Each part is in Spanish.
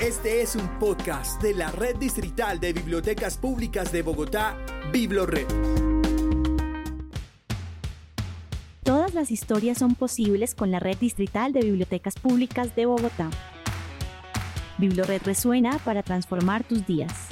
Este es un podcast de la Red Distrital de Bibliotecas Públicas de Bogotá, BibloRed. Todas las historias son posibles con la Red Distrital de Bibliotecas Públicas de Bogotá. BibloRed resuena para transformar tus días.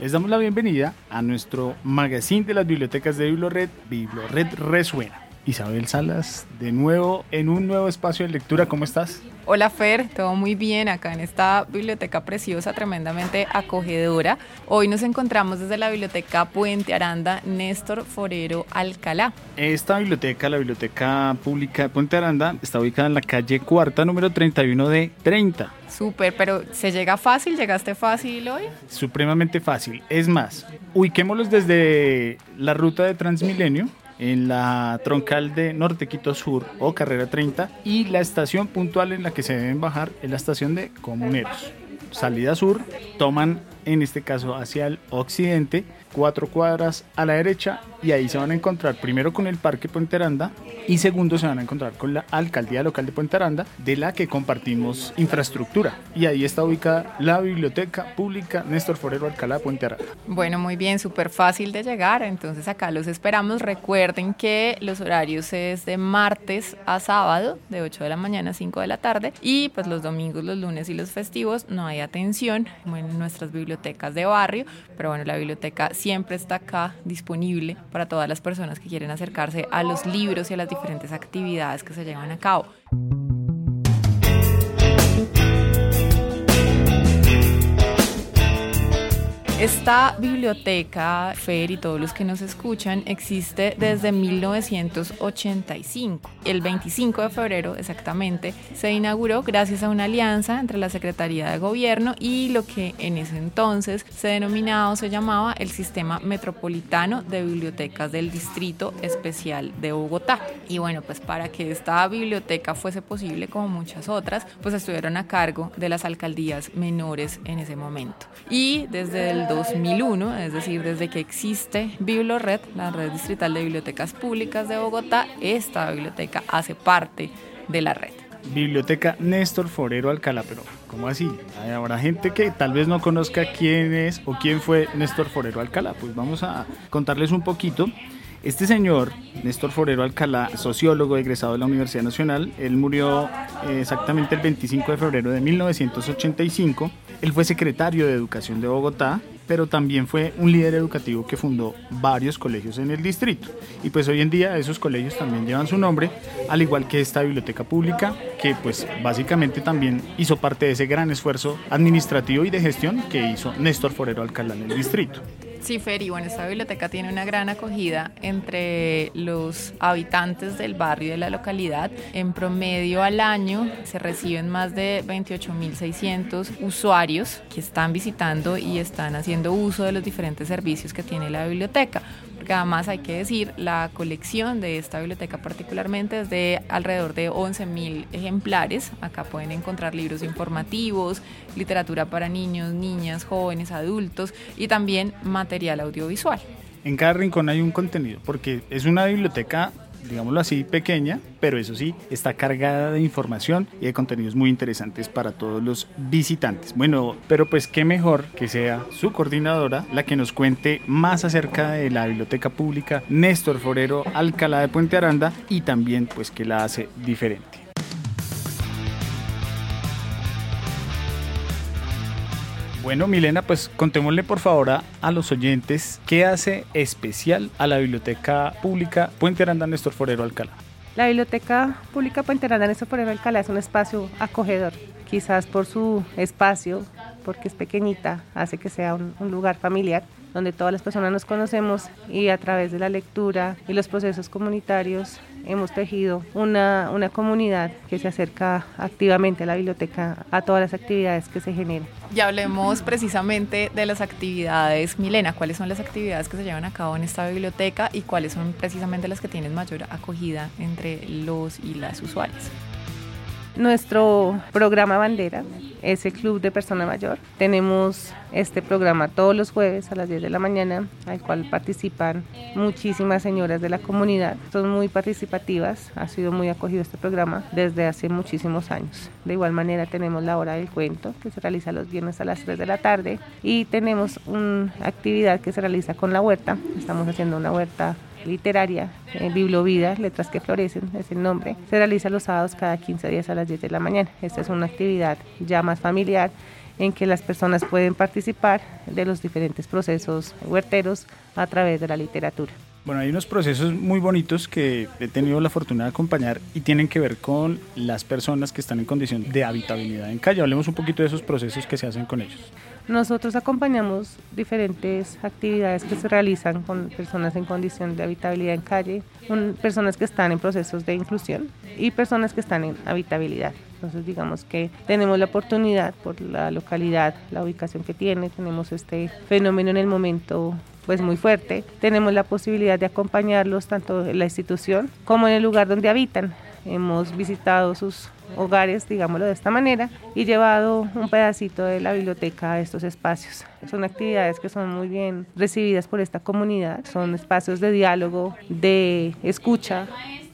Les damos la bienvenida a nuestro magazine de las bibliotecas de BibloRed, BibloRed Resuena. Isabel Salas, de nuevo en un nuevo espacio de lectura, ¿cómo estás? Hola Fer, todo muy bien acá en esta biblioteca preciosa, tremendamente acogedora. Hoy nos encontramos desde la biblioteca Puente Aranda Néstor Forero Alcalá. Esta biblioteca, la biblioteca pública de Puente Aranda, está ubicada en la calle cuarta, número 31 de 30. Súper, pero ¿se llega fácil? ¿Llegaste fácil hoy? Supremamente fácil. Es más, ubiquémoslos desde la ruta de Transmilenio en la troncal de Norte Quito Sur o Carrera 30 y la estación puntual en la que se deben bajar es la estación de Comuneros. Salida sur, toman en este caso hacia el occidente, cuatro cuadras a la derecha y ahí se van a encontrar primero con el Parque Puente Aranda y segundo se van a encontrar con la Alcaldía Local de Puente Aranda de la que compartimos infraestructura y ahí está ubicada la Biblioteca Pública Néstor Forero Alcalá Puente Aranda. Bueno, muy bien, súper fácil de llegar, entonces acá los esperamos. Recuerden que los horarios es de martes a sábado de 8 de la mañana a 5 de la tarde y pues los domingos, los lunes y los festivos no hay atención en nuestras bibliotecas de barrio, pero bueno, la biblioteca siempre está acá disponible para todas las personas que quieren acercarse a los libros y a las diferentes actividades que se llevan a cabo. Esta biblioteca, Fer y todos los que nos escuchan, existe desde 1985. El 25 de febrero exactamente se inauguró gracias a una alianza entre la Secretaría de Gobierno y lo que en ese entonces se denominaba o se llamaba el Sistema Metropolitano de Bibliotecas del Distrito Especial de Bogotá. Y bueno, pues para que esta biblioteca fuese posible, como muchas otras, pues estuvieron a cargo de las alcaldías menores en ese momento. Y desde el 2001, es decir, desde que existe BibloRed, la red distrital de bibliotecas públicas de Bogotá, esta biblioteca hace parte de la red. Biblioteca Néstor Forero Alcalá, pero ¿cómo así? Habrá gente que tal vez no conozca quién es o quién fue Néstor Forero Alcalá. Pues vamos a contarles un poquito. Este señor, Néstor Forero Alcalá, sociólogo egresado de la Universidad Nacional, él murió eh, exactamente el 25 de febrero de 1985. Él fue secretario de Educación de Bogotá, pero también fue un líder educativo que fundó varios colegios en el distrito. Y pues hoy en día esos colegios también llevan su nombre, al igual que esta biblioteca pública, que pues básicamente también hizo parte de ese gran esfuerzo administrativo y de gestión que hizo Néstor Forero Alcalá en el distrito. Sí, Fer, y bueno, esta biblioteca tiene una gran acogida entre los habitantes del barrio y de la localidad. En promedio al año se reciben más de 28.600 usuarios que están visitando y están haciendo uso de los diferentes servicios que tiene la biblioteca porque además hay que decir, la colección de esta biblioteca particularmente es de alrededor de 11.000 ejemplares. Acá pueden encontrar libros informativos, literatura para niños, niñas, jóvenes, adultos y también material audiovisual. En cada rincón hay un contenido, porque es una biblioteca digámoslo así, pequeña, pero eso sí, está cargada de información y de contenidos muy interesantes para todos los visitantes. Bueno, pero pues qué mejor que sea su coordinadora la que nos cuente más acerca de la biblioteca pública Néstor Forero Alcalá de Puente Aranda y también pues que la hace diferente. Bueno, Milena, pues contémosle por favor a, los oyentes qué hace especial a la Biblioteca Pública Puente Aranda Néstor Forero Alcalá. La Biblioteca Pública Puente Aranda Néstor Forero Alcalá es un espacio acogedor, quizás por su espacio, porque es pequeñita, hace que sea un lugar familiar donde todas las personas nos conocemos y a través de la lectura y los procesos comunitarios hemos tejido una, una comunidad que se acerca activamente a la biblioteca, a todas las actividades que se generan. Ya hablemos precisamente de las actividades. Milena, ¿cuáles son las actividades que se llevan a cabo en esta biblioteca y cuáles son precisamente las que tienen mayor acogida entre los y las usuarias? Nuestro programa bandera es el Club de Persona Mayor. Tenemos este programa todos los jueves a las 10 de la mañana, al cual participan muchísimas señoras de la comunidad. Son muy participativas, ha sido muy acogido este programa desde hace muchísimos años. De igual manera tenemos la hora del cuento, que se realiza los viernes a las 3 de la tarde, y tenemos una actividad que se realiza con la huerta. Estamos haciendo una huerta literaria, eh, Biblovida, Letras que Florecen, es el nombre. Se realiza los sábados cada 15 días a las 10 de la mañana. Esta es una actividad ya más familiar en que las personas pueden participar de los diferentes procesos huerteros a través de la literatura. Bueno, hay unos procesos muy bonitos que he tenido la fortuna de acompañar y tienen que ver con las personas que están en condición de habitabilidad en calle. Hablemos un poquito de esos procesos que se hacen con ellos. Nosotros acompañamos diferentes actividades que se realizan con personas en condición de habitabilidad en calle, con personas que están en procesos de inclusión y personas que están en habitabilidad. Entonces digamos que tenemos la oportunidad por la localidad, la ubicación que tiene, tenemos este fenómeno en el momento pues muy fuerte. Tenemos la posibilidad de acompañarlos tanto en la institución como en el lugar donde habitan. Hemos visitado sus hogares, digámoslo de esta manera, y llevado un pedacito de la biblioteca a estos espacios. Son actividades que son muy bien recibidas por esta comunidad, son espacios de diálogo, de escucha.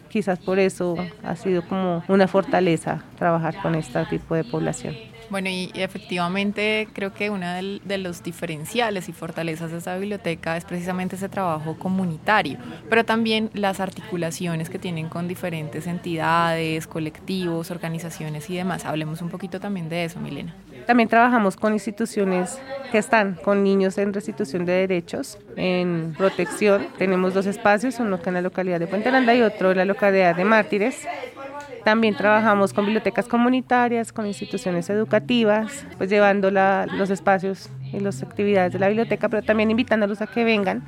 Quizás por eso ha sido como una fortaleza trabajar con este tipo de población. Bueno, y, efectivamente creo que uno de, los diferenciales y fortalezas de esta biblioteca es precisamente ese trabajo comunitario, pero también las articulaciones que tienen con diferentes entidades, colectivos, organizaciones y demás. Hablemos un poquito también de eso, Milena. También trabajamos con instituciones que están con niños en restitución de derechos, en protección. Tenemos dos espacios, uno que en la localidad de Puente Aranda y otro en la localidad de Mártires. También trabajamos con bibliotecas comunitarias, con instituciones educativas, pues llevando los espacios y las actividades de la biblioteca, pero también invitándolos a que vengan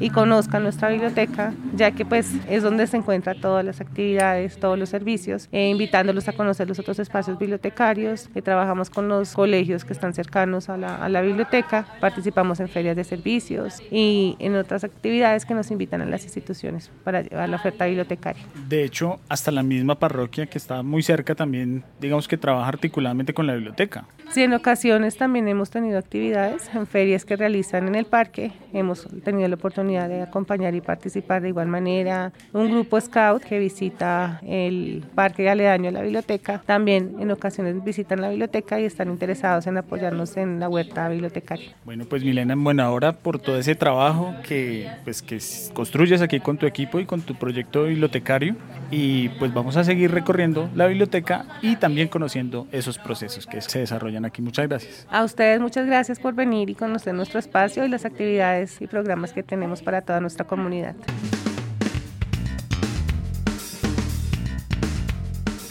y conozcan nuestra biblioteca, ya que pues es donde se encuentran todas las actividades, todos los servicios, e invitándolos a conocer los otros espacios bibliotecarios, que trabajamos con los colegios que están cercanos a la, a la biblioteca, participamos en ferias de servicios y en otras actividades que nos invitan a las instituciones para llevar la oferta bibliotecaria. De hecho, hasta la misma parroquia que está muy cerca también, digamos que trabaja articuladamente con la biblioteca. Sí, en ocasiones también hemos tenido actividades en ferias que realizan en el parque, hemos tenido la oportunidad de acompañar y participar de igual manera. Un grupo scout que visita el parque aledaño a la biblioteca, también en ocasiones visitan la biblioteca y están interesados en apoyarnos en la huerta bibliotecaria. Bueno, pues Milena, en buena hora por todo ese trabajo que, pues, que construyes aquí con tu equipo y con tu proyecto bibliotecario y pues vamos a seguir recorriendo la biblioteca y también conociendo esos procesos que se desarrollan aquí. Muchas gracias. A ustedes muchas gracias por venir y conocer nuestro espacio y las actividades y programas que tenemos para toda nuestra comunidad.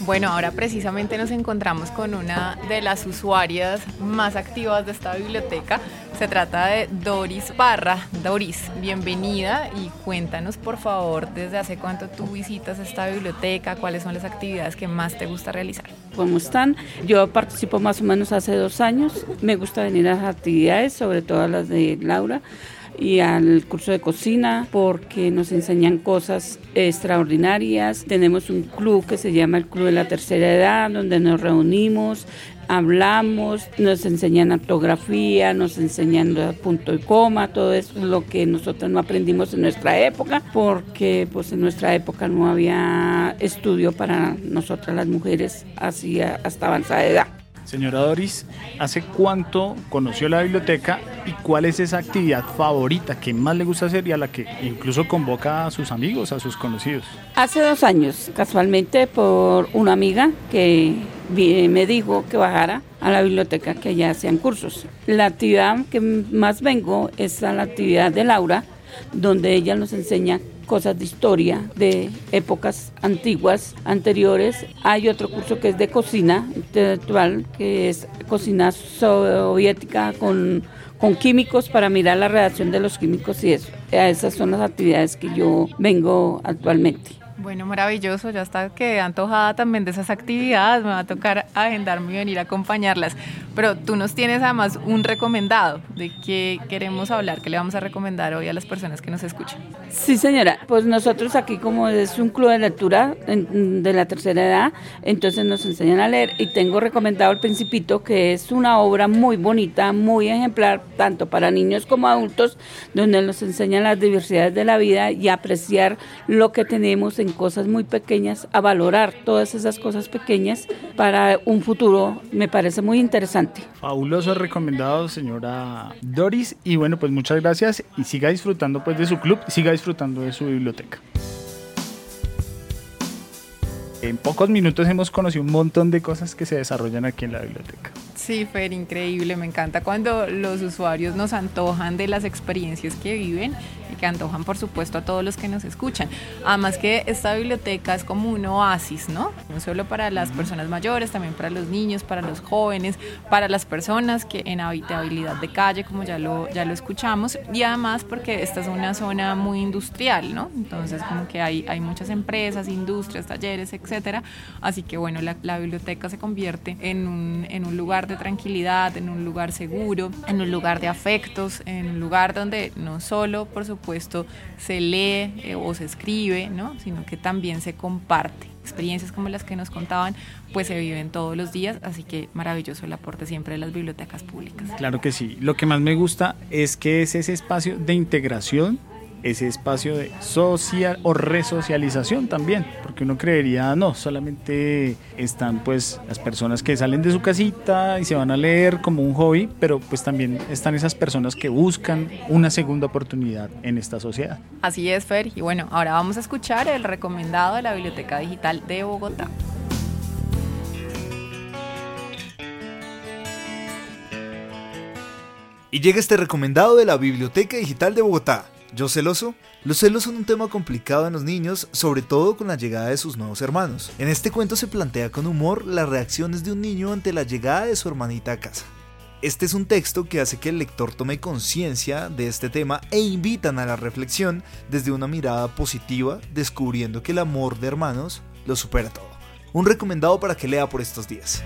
Bueno, ahora precisamente nos encontramos con una de las usuarias más activas de esta biblioteca. Se trata de Doris Barra. Doris, bienvenida y cuéntanos por favor desde hace cuánto tú visitas esta biblioteca, cuáles son las actividades que más te gusta realizar. ¿Cómo están? Yo participo más o menos hace dos años. Me gusta venir a las actividades, sobre todo las de Laura y al curso de cocina porque nos enseñan cosas extraordinarias. Tenemos un club que se llama el Club de la Tercera Edad, donde nos reunimos, hablamos, nos enseñan ortografía, nos enseñan punto y coma, todo eso es lo que nosotros no aprendimos en nuestra época, porque pues en nuestra época no había estudio para nosotras las mujeres así hasta avanzada edad. Señora Doris, ¿hace cuánto conoció la biblioteca y cuál es esa actividad favorita que más le gusta hacer y a la que incluso convoca a sus amigos, a sus conocidos? Hace dos años, casualmente por una amiga que me dijo que bajara a la biblioteca que allá hacían cursos. La actividad que más vengo es a la actividad de Laura, donde ella nos enseña cosas de historia de épocas antiguas, anteriores. Hay otro curso que es de cocina intelectual, que es cocina soviética con, con químicos para mirar la redacción de los químicos y eso. Esas son las actividades que yo vengo actualmente. Bueno, maravilloso, ya está que antojada también de esas actividades, me va a tocar agendarme y venir a acompañarlas. pero tú nos tienes además un recomendado de qué queremos hablar, qué le vamos a recomendar hoy a las personas que nos escuchan. Sí, señora, pues nosotros aquí como es un club de lectura de la tercera edad, entonces nos enseñan a leer y tengo recomendado El Principito, que es una obra muy bonita, muy ejemplar, tanto para niños como adultos, donde nos enseñan las diversidades de la vida y apreciar lo que tenemos en cosas muy pequeñas, a valorar todas esas cosas pequeñas para un futuro, me parece muy interesante. Fabuloso recomendado, señora Doris, y bueno, pues muchas gracias y siga disfrutando pues de su club, siga disfrutando de su biblioteca. En pocos minutos hemos conocido un montón de cosas que se desarrollan aquí en la biblioteca. Sí, Fer, increíble. Me encanta cuando los usuarios nos antojan de las experiencias que viven que antojan, por supuesto, a todos los que nos escuchan. Además que esta biblioteca es como un oasis, ¿no? No solo para las personas mayores, también para los niños, para los jóvenes, para las personas que en habitabilidad de calle, como ya lo, ya lo escuchamos, y además porque esta es una zona muy industrial, ¿no? Entonces, como que hay, hay muchas empresas, industrias, talleres, etcétera. Así que, bueno, la, la biblioteca se convierte en un, en un lugar de tranquilidad, en un lugar seguro, en un lugar de afectos, en un lugar donde no solo, por se lee eh, o se escribe, ¿no? sino que también se comparte. Experiencias como las que nos contaban, pues se viven todos los días, así que maravilloso el aporte siempre de las bibliotecas públicas. Claro que sí. Lo que más me gusta es que es ese espacio de integración ese espacio de social o resocialización también, porque uno creería, no, solamente están pues las personas que salen de su casita y se van a leer como un hobby, pero pues también están esas personas que buscan una segunda oportunidad en esta sociedad. Así es, Fer, y bueno, ahora vamos a escuchar el recomendado de la Biblioteca Digital de Bogotá. Y llega este recomendado de la Biblioteca Digital de Bogotá ¿Yo celoso? Los celos son un tema complicado en los niños, sobre todo con la llegada de sus nuevos hermanos. En este cuento se plantea con humor las reacciones de un niño ante la llegada de su hermanita a casa. Este es un texto que hace que el lector tome conciencia de este tema e invitan a la reflexión desde una mirada positiva, descubriendo que el amor de hermanos lo supera todo. Un recomendado para que lea por estos días.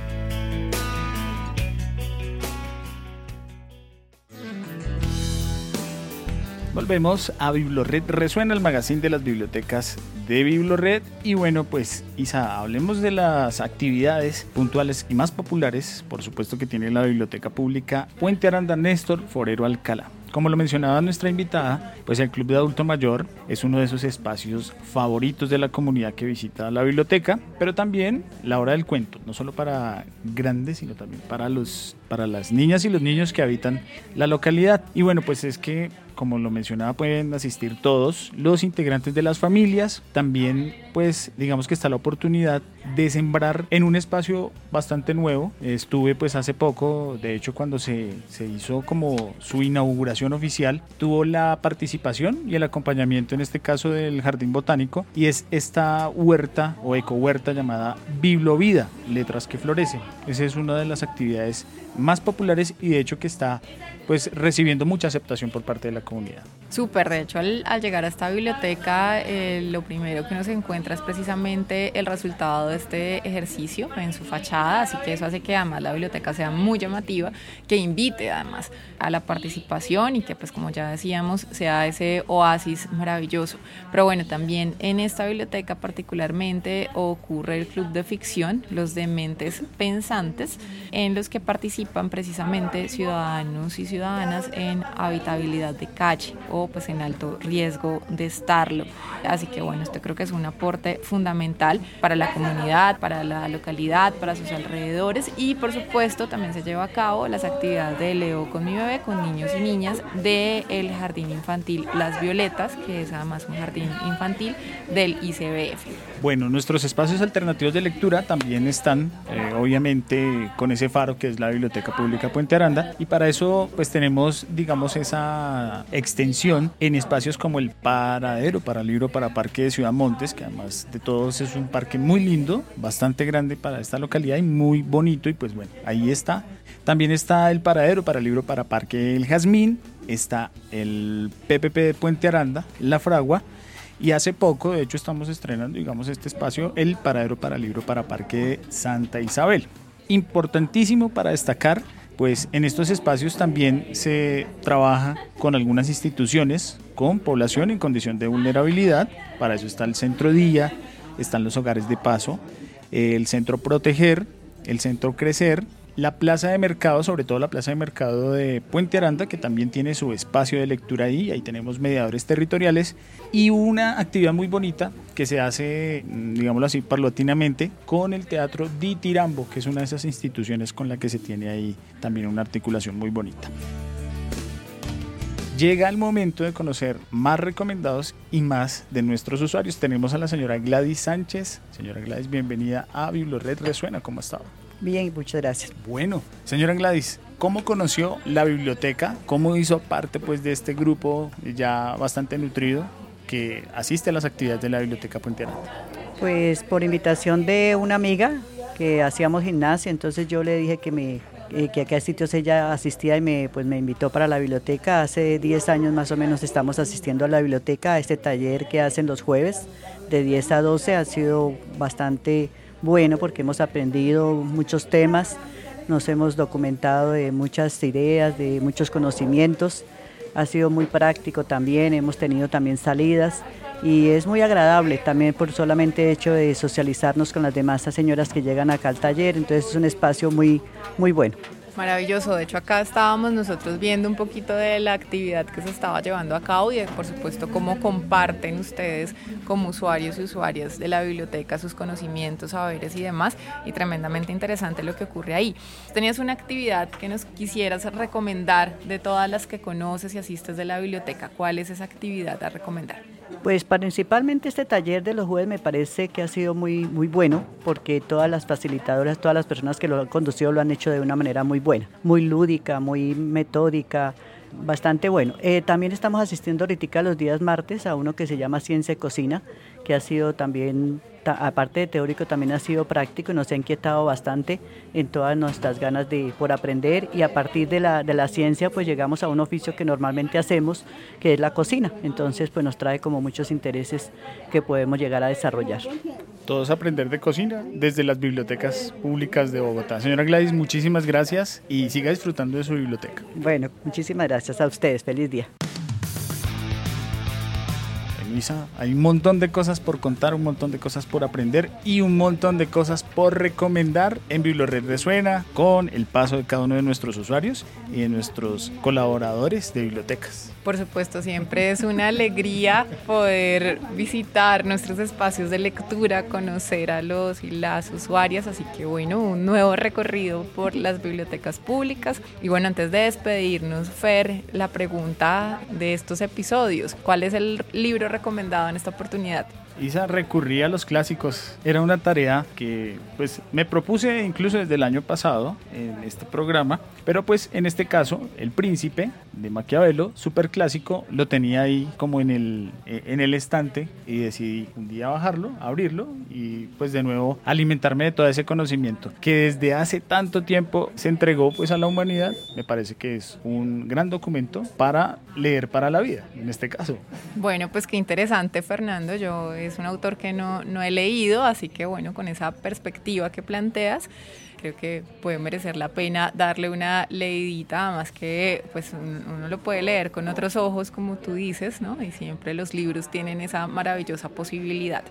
Volvemos a Biblored. Resuena el magazine de las bibliotecas de Biblored. Y bueno, pues Isa, hablemos de las actividades puntuales y más populares, por supuesto que tiene la Biblioteca Pública Puente Aranda Néstor Forero Alcalá. Como lo mencionaba nuestra invitada, pues el Club de Adulto Mayor es uno de esos espacios favoritos de la comunidad que visita la biblioteca, pero también la hora del cuento, no solo para grandes, sino también para los para las niñas y los niños que habitan la localidad. Y bueno, pues es que como lo mencionaba, pueden asistir todos los integrantes de las familias. También, pues, digamos que está la oportunidad de sembrar en un espacio bastante nuevo. Estuve, pues, hace poco, de hecho, cuando se, se hizo como su inauguración oficial, tuvo la participación y el acompañamiento, en este caso, del Jardín Botánico, y es esta huerta o eco huerta llamada Biblovida, letras que florecen. Esa es una de las actividades más populares y de hecho que está pues recibiendo mucha aceptación por parte de la comunidad. Súper, de hecho al, llegar a esta biblioteca eh, lo primero que uno se encuentra es precisamente el resultado de este ejercicio en su fachada, así que eso hace que además la biblioteca sea muy llamativa, que invite además a la participación y que pues como ya decíamos sea ese oasis maravilloso. Pero bueno, también en esta biblioteca particularmente ocurre el club de ficción, los dementes pensantes, en los que participan precisamente ciudadanos y ciudadanas en habitabilidad de calle o pues en alto riesgo de estarlo. Así que bueno, esto creo que es un aporte fundamental para la comunidad, para la localidad, para sus alrededores y por supuesto también se lleva a cabo las actividades de Leo con mi bebé, con niños y niñas del el Jardín Infantil Las Violetas, que es además un jardín infantil del ICBF. Bueno, nuestros espacios alternativos de lectura también están eh, obviamente con ese faro que es la Biblioteca Pública Puente Aranda y para eso pues tenemos digamos esa extensión en espacios como el Paradero para Libro para Parque de Ciudad Montes, que además de todos es un parque muy lindo, bastante grande para esta localidad y muy bonito y pues bueno, ahí está. También está el Paradero para Libro para Parque El Jazmín, está el PPP de Puente Aranda, La Fragua y hace poco, de hecho, estamos estrenando, digamos, este espacio, el Paradero para Libro para Parque Santa Isabel. Importantísimo para destacar pues en estos espacios también se trabaja con algunas instituciones, con población en condición de vulnerabilidad, para eso está el centro día, están los hogares de paso, el centro proteger, el centro crecer la plaza de mercado, sobre todo la plaza de mercado de Puente Aranda, que también tiene su espacio de lectura ahí, ahí tenemos mediadores territoriales, y una actividad muy bonita que se hace, mm, digámoslo así, parlotinamente, con el Teatro Di Tirambo, que es una de esas instituciones con la que se tiene ahí también una articulación muy bonita. Llega el momento de conocer más recomendados y más de nuestros usuarios. Tenemos a la señora Gladys Sánchez. Señora Gladys, bienvenida a Biblored Resuena. ¿Cómo ha estado? Bien, muchas gracias. Bueno, señora Gladys, ¿cómo conoció la biblioteca? ¿Cómo hizo parte pues, de este grupo ya bastante nutrido que asiste a las actividades de la Biblioteca Puente? Pues por invitación de una amiga que hacíamos gimnasia, entonces yo le dije que me eh, que a qué sitios ella asistía y me, pues me invitó para la biblioteca. Hace 10 años más o menos estamos asistiendo a la biblioteca, a este taller que hacen los jueves de 10 a 12. Ha sido bastante bueno porque hemos aprendido muchos temas, nos hemos documentado de muchas ideas, de muchos conocimientos. Ha sido muy práctico también, hemos tenido también salidas y es muy agradable también por solamente hecho de socializarnos con las demás señoras que llegan acá al taller, entonces es un espacio muy, muy bueno. Maravilloso, de hecho acá estábamos nosotros viendo un poquito de la actividad que se estaba llevando a cabo y por supuesto cómo comparten ustedes como usuarios y usuarias de la biblioteca sus conocimientos, saberes y demás y tremendamente interesante lo que ocurre ahí. Tenías una actividad que nos quisieras recomendar de todas las que conoces y asistes de la biblioteca, ¿cuál es esa actividad a recomendar? Pues principalmente este taller de los jueves me parece que ha sido muy, muy bueno porque todas las facilitadoras, todas las personas que lo han conducido lo han hecho de una manera muy buena, muy lúdica, muy metódica, bastante bueno. Eh, también estamos asistiendo ahorita los días martes a uno que se llama Ciencia Cocina, que ha sido también aparte de teórico, también ha sido práctico y nos ha inquietado bastante en todas nuestras ganas de por aprender y a partir de la, de la ciencia pues llegamos a un oficio que normalmente hacemos, que es la cocina. Entonces pues nos trae como muchos intereses que podemos llegar a desarrollar. Todos aprender de cocina desde las bibliotecas públicas de Bogotá. Señora Gladys, muchísimas gracias y siga disfrutando de su biblioteca. Bueno, muchísimas gracias a ustedes. Feliz día. Hay un montón de cosas por contar, un montón de cosas por aprender y un montón de cosas por recomendar en Biblored Resuena con el paso de cada uno de nuestros usuarios y de nuestros colaboradores de bibliotecas. Por supuesto, siempre es una alegría poder visitar nuestros espacios de lectura, conocer a los y las usuarias, así que bueno, un nuevo recorrido por las bibliotecas públicas. Y bueno, antes de despedirnos, Fer, la pregunta de estos episodios, ¿cuál es el libro recomendado en esta oportunidad? Isa recurría a los clásicos. Era una tarea que pues me propuse incluso desde el año pasado en este programa, pero pues en este caso El Príncipe de Maquiavelo, súper clásico, lo tenía ahí como en el, eh, en el estante y decidí un día bajarlo, abrirlo y pues de nuevo alimentarme de todo ese conocimiento que desde hace tanto tiempo se entregó pues a la humanidad. Me parece que es un gran documento para leer para la vida, en este caso. Bueno, pues qué interesante Fernando, yo es un autor que no, no he leído, así que bueno, con esa perspectiva que planteas, creo que puede merecer la pena darle una leidita, más que pues uno lo puede leer con otros ojos, como tú dices, ¿no? Y siempre los libros tienen esa maravillosa posibilidad.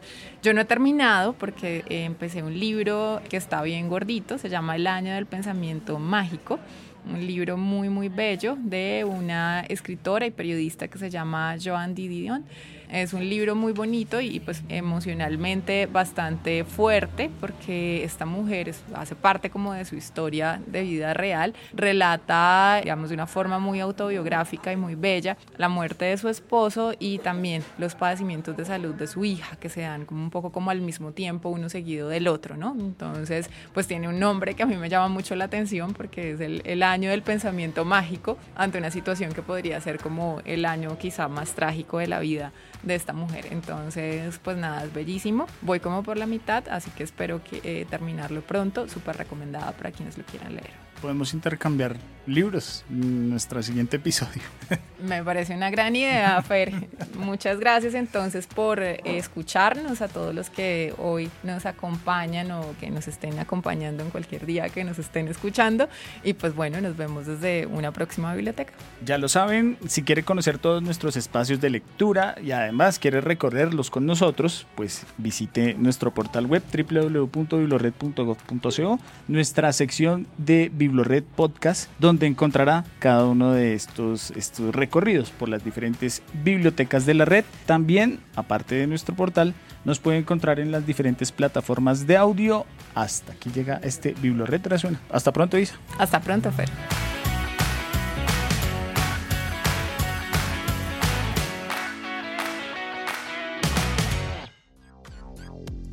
Yo no he terminado porque empecé un libro que está bien gordito, se llama El año del pensamiento mágico un libro muy muy bello de una escritora y periodista que se llama Joan Didion es un libro muy bonito y pues emocionalmente bastante fuerte porque esta mujer hace parte como de su historia de vida real, relata digamos de una forma muy autobiográfica y muy bella la muerte de su esposo y también los padecimientos de salud de su hija que se dan como un poco como al mismo tiempo uno seguido del otro, ¿no? Entonces pues tiene un nombre que a mí me llama mucho la atención porque es el, el año del pensamiento mágico ante una situación que podría ser como el año quizá más trágico de la vida de esta mujer. Entonces, pues nada, es bellísimo. Voy como por la mitad, así que espero que eh, terminarlo pronto. Súper recomendada para quienes lo quieran leer. Podemos intercambiar libros en nuestro siguiente episodio. Me parece una gran idea, Fer. Muchas gracias entonces por escucharnos a todos los que hoy nos acompañan o que nos estén acompañando en cualquier día que nos estén escuchando. Y pues bueno, nos vemos desde una próxima biblioteca. Ya lo saben, si quiere conocer todos nuestros espacios de lectura y además quiere recorrerlos con nosotros, pues visite nuestro portal web www.biblored.gov.co, nuestra sección de Biblored Podcast, donde encontrará cada uno de estos, estos recorridos por las diferentes bibliotecas de la red. También, aparte de nuestro portal, nos puede encontrar en las diferentes plataformas de audio. Hasta aquí llega este Biblored Resuena. Hasta pronto, Isa. Hasta pronto, Fer.